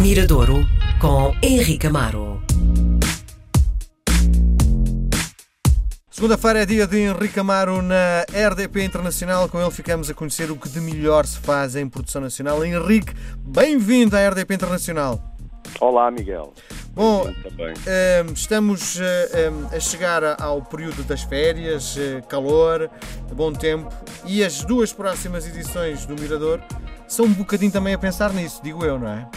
Miradouro com Henrique Amaro. Segunda-feira é dia de Henrique Amaro na RDP Internacional. Com ele ficamos a conhecer o que de melhor se faz em produção nacional. Henrique, bem-vindo à RDP Internacional. Olá, Miguel. Bom, Também. eh, estamos eh, eh, a chegar ao período das férias, eh, calor, bom tempo e as duas próximas edições do Mirador são um bocadinho também a pensar nisso, digo eu, não é?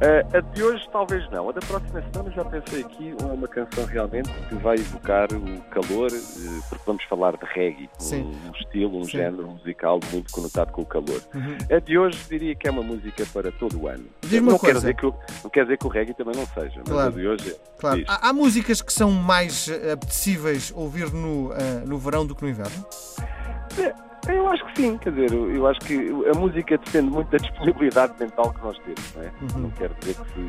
Eh, a de hoje talvez não. A da próxima semana já pensei aqui uma canção realmente que vai evocar o calor, eh, porque vamos falar de reggae, Sim. um, estilo, um Sim. género musical muito conotado com o calor. Uhum. A de hoje diria que é uma música para todo o ano. Diz-me não, coisa. dizer que não quer dizer que o reggae também não seja, mas Claro. a de hoje é. Claro. Há, há músicas que são mais eh, apetecíveis ouvir no, eh, no verão do que no inverno? Eu acho que sim, quer dizer, eu acho que a música depende muito da disponibilidade mental que nós temos, não é? Uhum. Não quero dizer que se,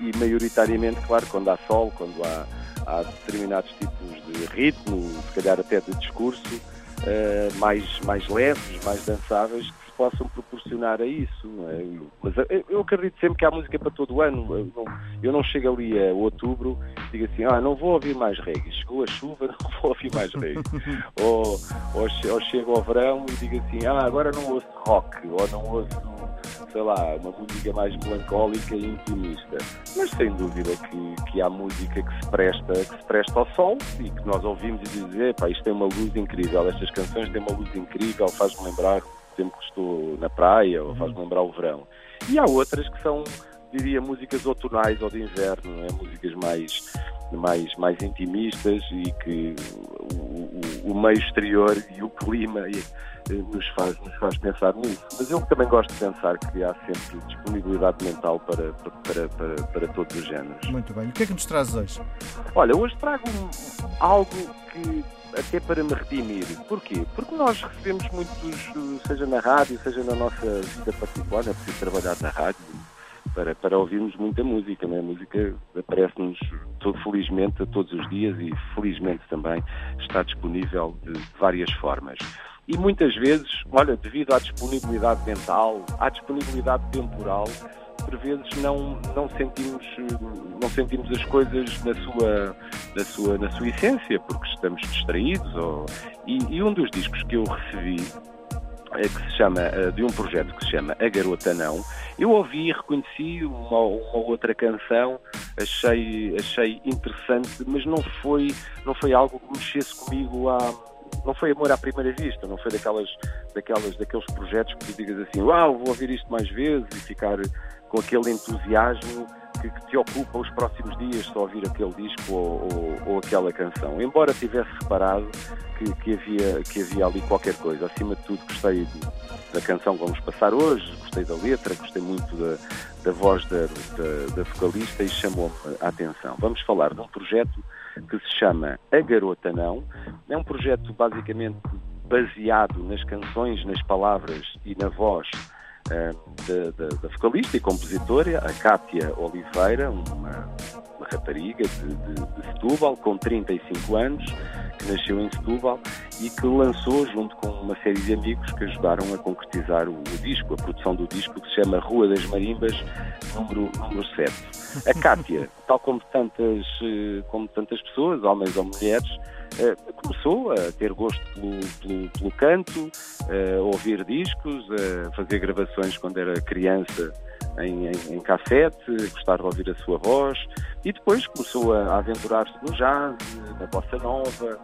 e, e maioritariamente, claro, quando há sol, quando há, há determinados tipos de ritmo, se calhar até de discurso, eh, mais, mais leves, mais dançáveis, possam proporcionar a isso, é? Mas eu, acredito sempre que há música para todo o ano, eu não, eu não chego ali a outubro e digo assim, ah, não vou ouvir mais reggae, chegou a chuva, não vou ouvir mais reggae. Ou, ou, ou chego ao verão e digo assim, ah, agora não ouço rock, ou não ouço, sei lá, uma música mais melancólica e intimista. Mas sem dúvida que, que há música que se, presta, que se presta ao sol e que nós ouvimos e dizemos, epá, isto tem uma luz incrível, estas canções têm uma luz incrível, faz-me lembrar tempo que estou na praia, ou faz-me lembrar o verão. E há outras que são, diria, músicas outonais ou de inverno, não é? músicas mais mais, mais intimistas e que o, o- o meio exterior e o clima e, eh, nos, faz, nos faz pensar nisso. Mas eu também gosto de pensar que há sempre disponibilidade mental para, para, para, para, todos os géneros. Muito bem. O que é que nos traz hoje? Olha, hoje trago algo que até para me redimir. Porquê? Porque nós recebemos muitos, seja na rádio, seja na nossa vida particular, é preciso trabalhar na rádio para, para ouvirmos muita música, não é? A música aparece-nos felizmente a todos os dias e felizmente também está disponível de várias formas. E muitas vezes, olha, devido à disponibilidade mental, à disponibilidade temporal, por vezes não, não, sentimos, não sentimos as coisas na sua, na sua, na sua essência, porque estamos distraídos. Ou... E, e um dos discos que eu recebi é que se chama, eh, de um projeto que se chama A Garota Não, eu ouvi e reconheci uma, uma outra canção, achei, achei interessante, mas não foi, não foi algo que mexesse comigo à, não foi amor à primeira vista, não foi daquelas, daquelas, daqueles projetos que tu digas assim, uau, vou ouvir isto mais vezes e ficar com aquele entusiasmo que, que te ocupa os próximos dias só ouvir aquele disco ou, ou- ou aquela canção. Embora tivesse reparado que, que havia, que havia ali qualquer coisa. Acima de tudo, gostei de- da canção que vamos passar hoje, gostei da letra, gostei muito da, da voz da, da, da vocalista e chamou-me a atenção. Vamos falar de um projeto que se chama A Garota Não. É um projeto basicamente baseado nas canções, nas palavras e na voz da, da- da vocalista e compositora, a Cátia Oliveira, uma, uma rapariga de, de, de Setúbal, com 35 anos, que nasceu em Setúbal e que lançou, junto com uma série de amigos que ajudaram a concretizar o, o disco, a produção do disco, que se chama Rua das Marimbas, número, número 7. A Cátia, tal como tantas, eh, como tantas pessoas, homens ou mulheres, eh, começou a ter gosto pelo, pelo, pelo canto, eh, a ouvir discos, a fazer gravações quando era criança em, em, em cassete, gostar de ouvir a sua voz e depois começou a, a aventurar-se no jazz, na bossa nova,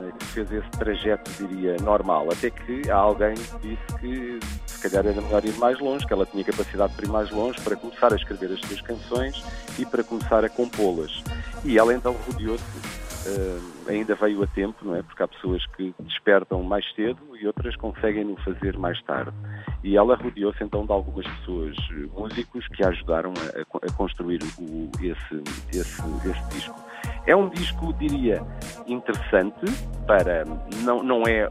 eh, que fez esse trajeto, diria, normal, até que alguém disse que se calhar era melhor ir mais longe, que ela tinha capacidade para ir mais longe, para começar a escrever as suas canções e para começar a compô-las. E ela então rodeou-se eh, ainda veio a tempo, não é? Porque há pessoas que despertam mais cedo e outras conseguem no fazer mais tarde. E ela rodeou-se então de algumas pessoas, eh, músicos, que a ajudaram a, a construir o- esse, esse, esse disco. É um disco, diria, interessante para. Não, não é.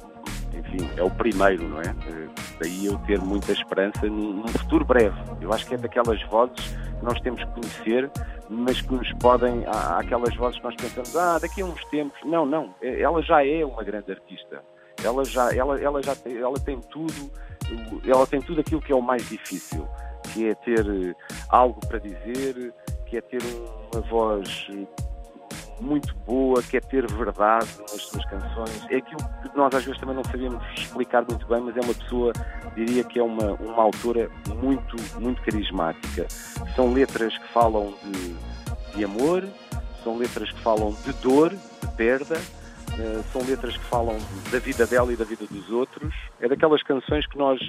Enfim, é o primeiro, não é? Eh, Daí eu ter muita esperança num, futuro breve. Eu acho que é daquelas vozes que nós temos que conhecer, mas que nos podem. Há há aquelas vozes que nós pensamos, ah, daqui a uns tempos. Não, não. Eh, Ela já é uma grande artista. Ela já, ela, ela já tem, ela tem tudo, ela tem tudo aquilo que é o mais difícil, que é ter eh, algo para dizer, que é ter uma voz eh, muito boa, que é ter verdade nas suas canções. É aquilo que nós às vezes também não sabemos explicar muito bem, mas é uma pessoa, diria que é uma, uma autora muito, muito carismática. São letras que falam de, de amor, são letras que falam de dor, de perda, uh, são letras que falam da vida dela e da vida dos outros. É daquelas canções que nós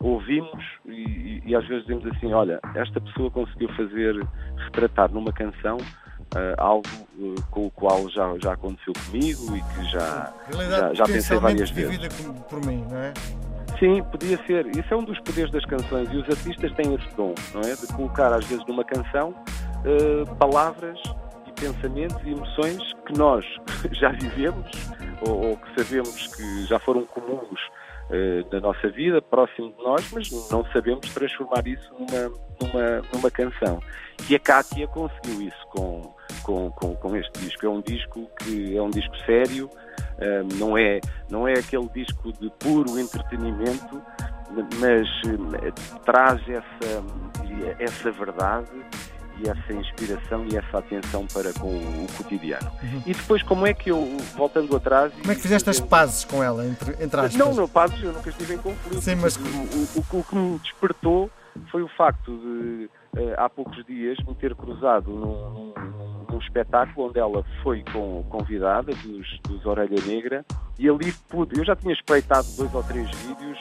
ouvimos e, e, às vezes dizemos assim, olha, esta pessoa conseguiu fazer, retratar numa canção uh, algo uh, com o qual já, já aconteceu comigo e que já, já, já pensei várias vezes. por mim, não é? Sim, podia ser. Isso é um dos poderes das canções e os artistas têm esse dom, não é? De colocar às vezes numa canção uh, palavras e pensamentos e emoções que nós já vivemos ou, ou que sabemos que já foram comuns uh, na nossa vida, próximo de nós, mas não sabemos transformar isso numa, numa, numa canção. E a Kátia conseguiu isso com, com, com, com, este disco. É um disco que é um disco sério, uh, não, é, não é aquele disco de puro entretenimento, mas uh, traz essa, essa verdade e essa inspiração e essa atenção para com o, cotidiano. Uhum. E depois, como é que eu, voltando atrás. Como é que fizeste as pazes com ela, entre, entre aspas? Não, não, pazes eu nunca estive em conflito. Sim, mas... o, o, o que me despertou foi o facto de, uh, há poucos dias, me ter cruzado num, num, num, espetáculo onde ela foi com, convidada dos, dos Orelha Negra e ali pude. Eu já tinha espreitado dois ou três vídeos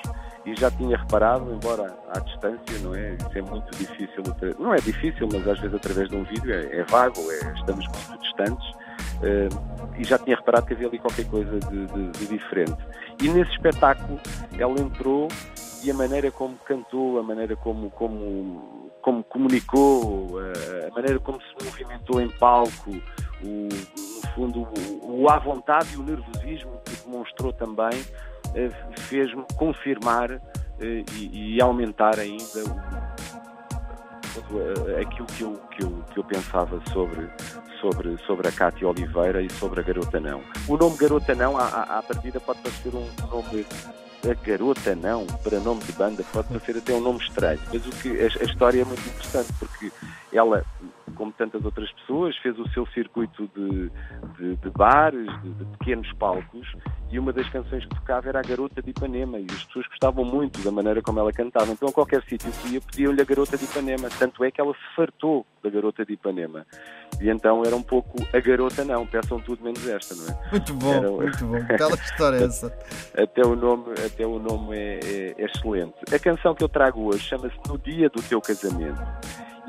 e já tinha reparado, embora à distância, não é? Isso é muito difícil. Não é difícil, mas às vezes através de um vídeo é, é vago, é, estamos muito distantes. Uh, e já tinha reparado que havia ali qualquer coisa de, de, de diferente. E nesse espetáculo ela entrou e a maneira como cantou, a maneira como, como, como comunicou, a maneira como se movimentou em palco, o, no fundo o, o à vontade e o nervosismo que demonstrou também, eh, fez-me confirmar eh, e, e, aumentar ainda o, aquilo que eu, que, eu, que eu pensava sobre, sobre, sobre a Cátia Oliveira e sobre a Garota Não. O nome Garota Não, à, à partida, pode parecer um nome a garota não, para nome de banda, pode parecer até um nome estranho, mas o que, a, a história é muito interessante porque ela, como tantas outras pessoas, fez o seu circuito de, de, de bares, de, de, pequenos palcos, e uma das canções que tocava era a Garota de Ipanema, e as pessoas gostavam muito da maneira como ela cantava. Então, a qualquer sítio que ia, pediam-lhe a Garota de Ipanema, tanto é que ela se fartou da Garota de Ipanema. E então era um pouco a garota não, peçam tudo menos esta, não é? Muito bom, era... muito bom. Bela história é essa. até o nome, até o nome é, é, é excelente. A canção que eu trago hoje chama-se No Dia do Teu Casamento.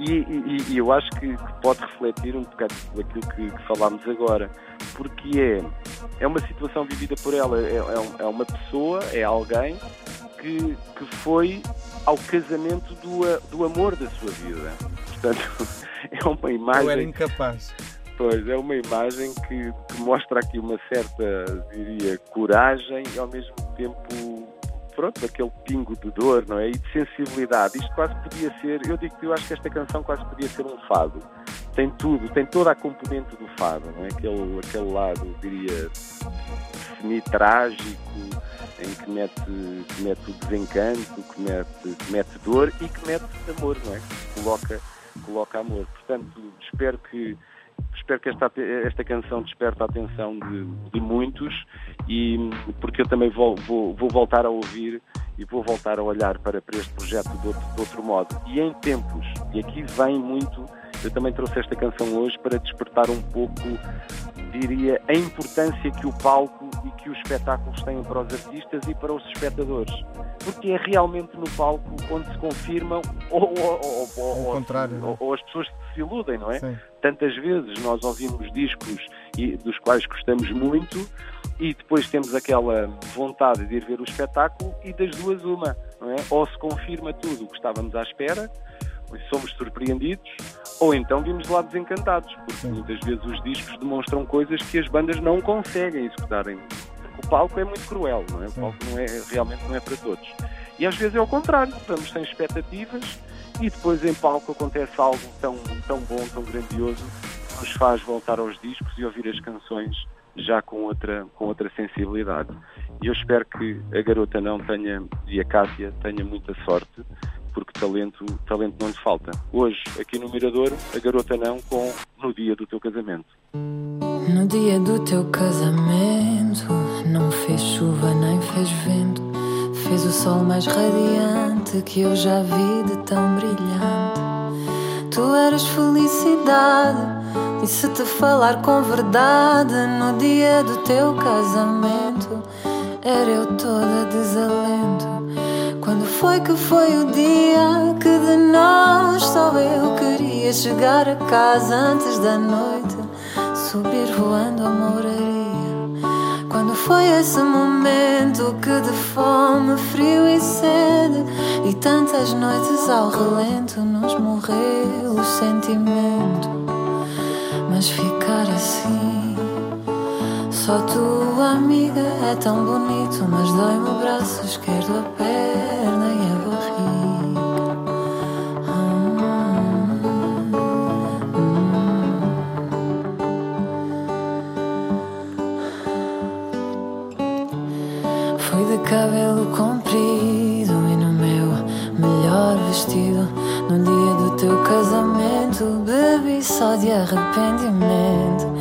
E, e, e, eu acho que, pode refletir um bocado daquilo que, que, falámos agora, porque é, é uma situação vivida por ela, é, é, é uma pessoa, é alguém que, que foi ao casamento do, do amor da sua vida. Portanto, é uma imagem. Eu era incapaz. Pois, é uma imagem que, que mostra aqui uma certa, diria, coragem e ao mesmo tempo pronto, aquele pingo de dor, não é? E de sensibilidade. Isto quase podia ser, eu digo que eu acho que esta canção quase podia ser um fado. Tem tudo, tem toda a componente do fado, não é? Aquele, aquele lado, diria, semi-trágico, em que mete, que mete o desencanto, que mete, que mete dor e que mete amor, não é? Que coloca, coloca amor. Portanto, espero que espero que esta, esta canção desperte a atenção de, de muitos e porque eu também vou, vou, vou, voltar a ouvir e vou voltar a olhar para, para este projeto de outro, de outro modo. E em tempos, e aqui vem muito, eu também trouxe esta canção hoje para despertar um pouco, diria, a importância que o palco e que os espetáculos têm para os artistas e para os espectadores. Porque é realmente no palco onde se confirmam ou, ou, ou, ou, contrário, ou as pessoas se iludem, não é? Sim. Tantas vezes nós ouvimos discos dos quais gostamos muito e depois temos aquela vontade de ir ver o espetáculo e das duas uma, não é? Ou se confirma tudo o que estávamos à espera, somos surpreendidos, ou então vimos lá desencantados, porque muitas vezes os discos demonstram coisas que as bandas não conseguem executarem. O palco é muito cruel, não é? O palco não é, realmente não é para todos. E às vezes é o contrário, estamos sem expectativas e depois em palco acontece algo tão, tão bom, tão grandioso, que nos faz voltar aos discos e ouvir as canções já com outra, com outra sensibilidade. E eu espero que a garota não tenha, e a Cássia, tenha muita sorte porque talento, talento não lhe falta. Hoje, aqui no Mirador, a garota não com No Dia do Teu Casamento. No dia do teu casamento, não fez chuva nem fez vento, fez o sol mais radiante que eu já vi de tão brilhante. Tu eras felicidade, e se te falar com verdade, no dia do teu casamento, era eu toda desalento. Quando foi que foi o dia que de nós só eu queria chegar a casa antes da noite, subir voando a moraria? Quando foi esse momento que de fome, frio e sede e tantas noites ao relento nos morreu o sentimento? Mas ficar assim só tua amiga é tão bonito, mas dói-me o braço esquerdo, a perna e a barriga. Fui de cabelo comprido e no meu melhor vestido. No dia do teu casamento, bebi só de arrependimento.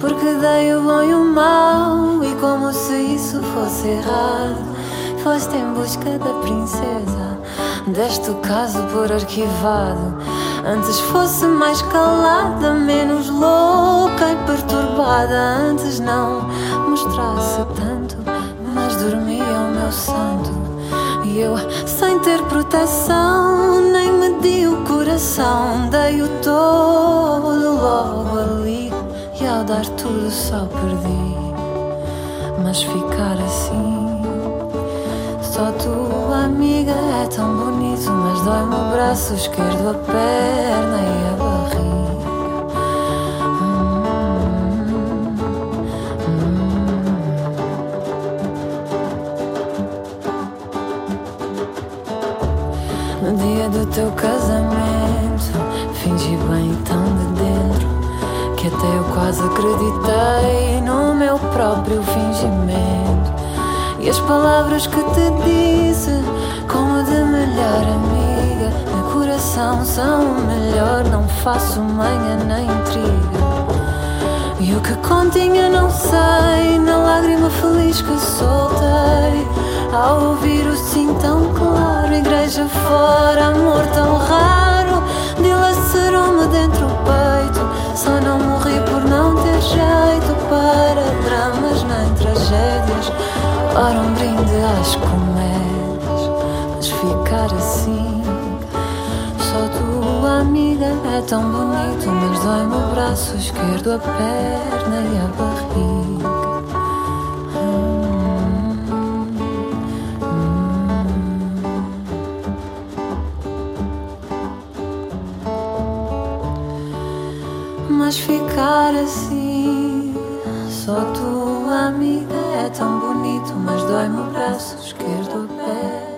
Porque dei o bom e o mau, e como se isso fosse errado. Foste em busca da princesa, deste o caso por arquivado. Antes fosse mais calada, menos louca e perturbada. Antes não mostrasse tanto, mas dormia o meu santo. E eu, sem ter proteção, nem medi o coração, dei-o todo logo. Dar tudo só perdi. Mas ficar assim, só tua amiga é tão bonito. Mas dói-me o braço esquerdo, a perna e a barriga. No dia do teu casamento, quase acreditei no meu próprio fingimento. E as palavras que te disse, como de melhor amiga, no coração são o melhor, não faço manha nem intriga. E o que continha não sei, na lágrima feliz que soltei, ao ouvir o sim tão claro, igreja fora, amor tão raro, dilacerou-me dentro o peito. Só não morri por não ter jeito para dramas nem tragédias. Ora, um brinde às comédias, mas ficar assim. Só tua amiga é tão bonito, mas dói-me o braço esquerdo, a perna e a barriga. Mas ficar assim, só tua amiga é tão bonito, mas dói-me o braço esquerdo, a perna.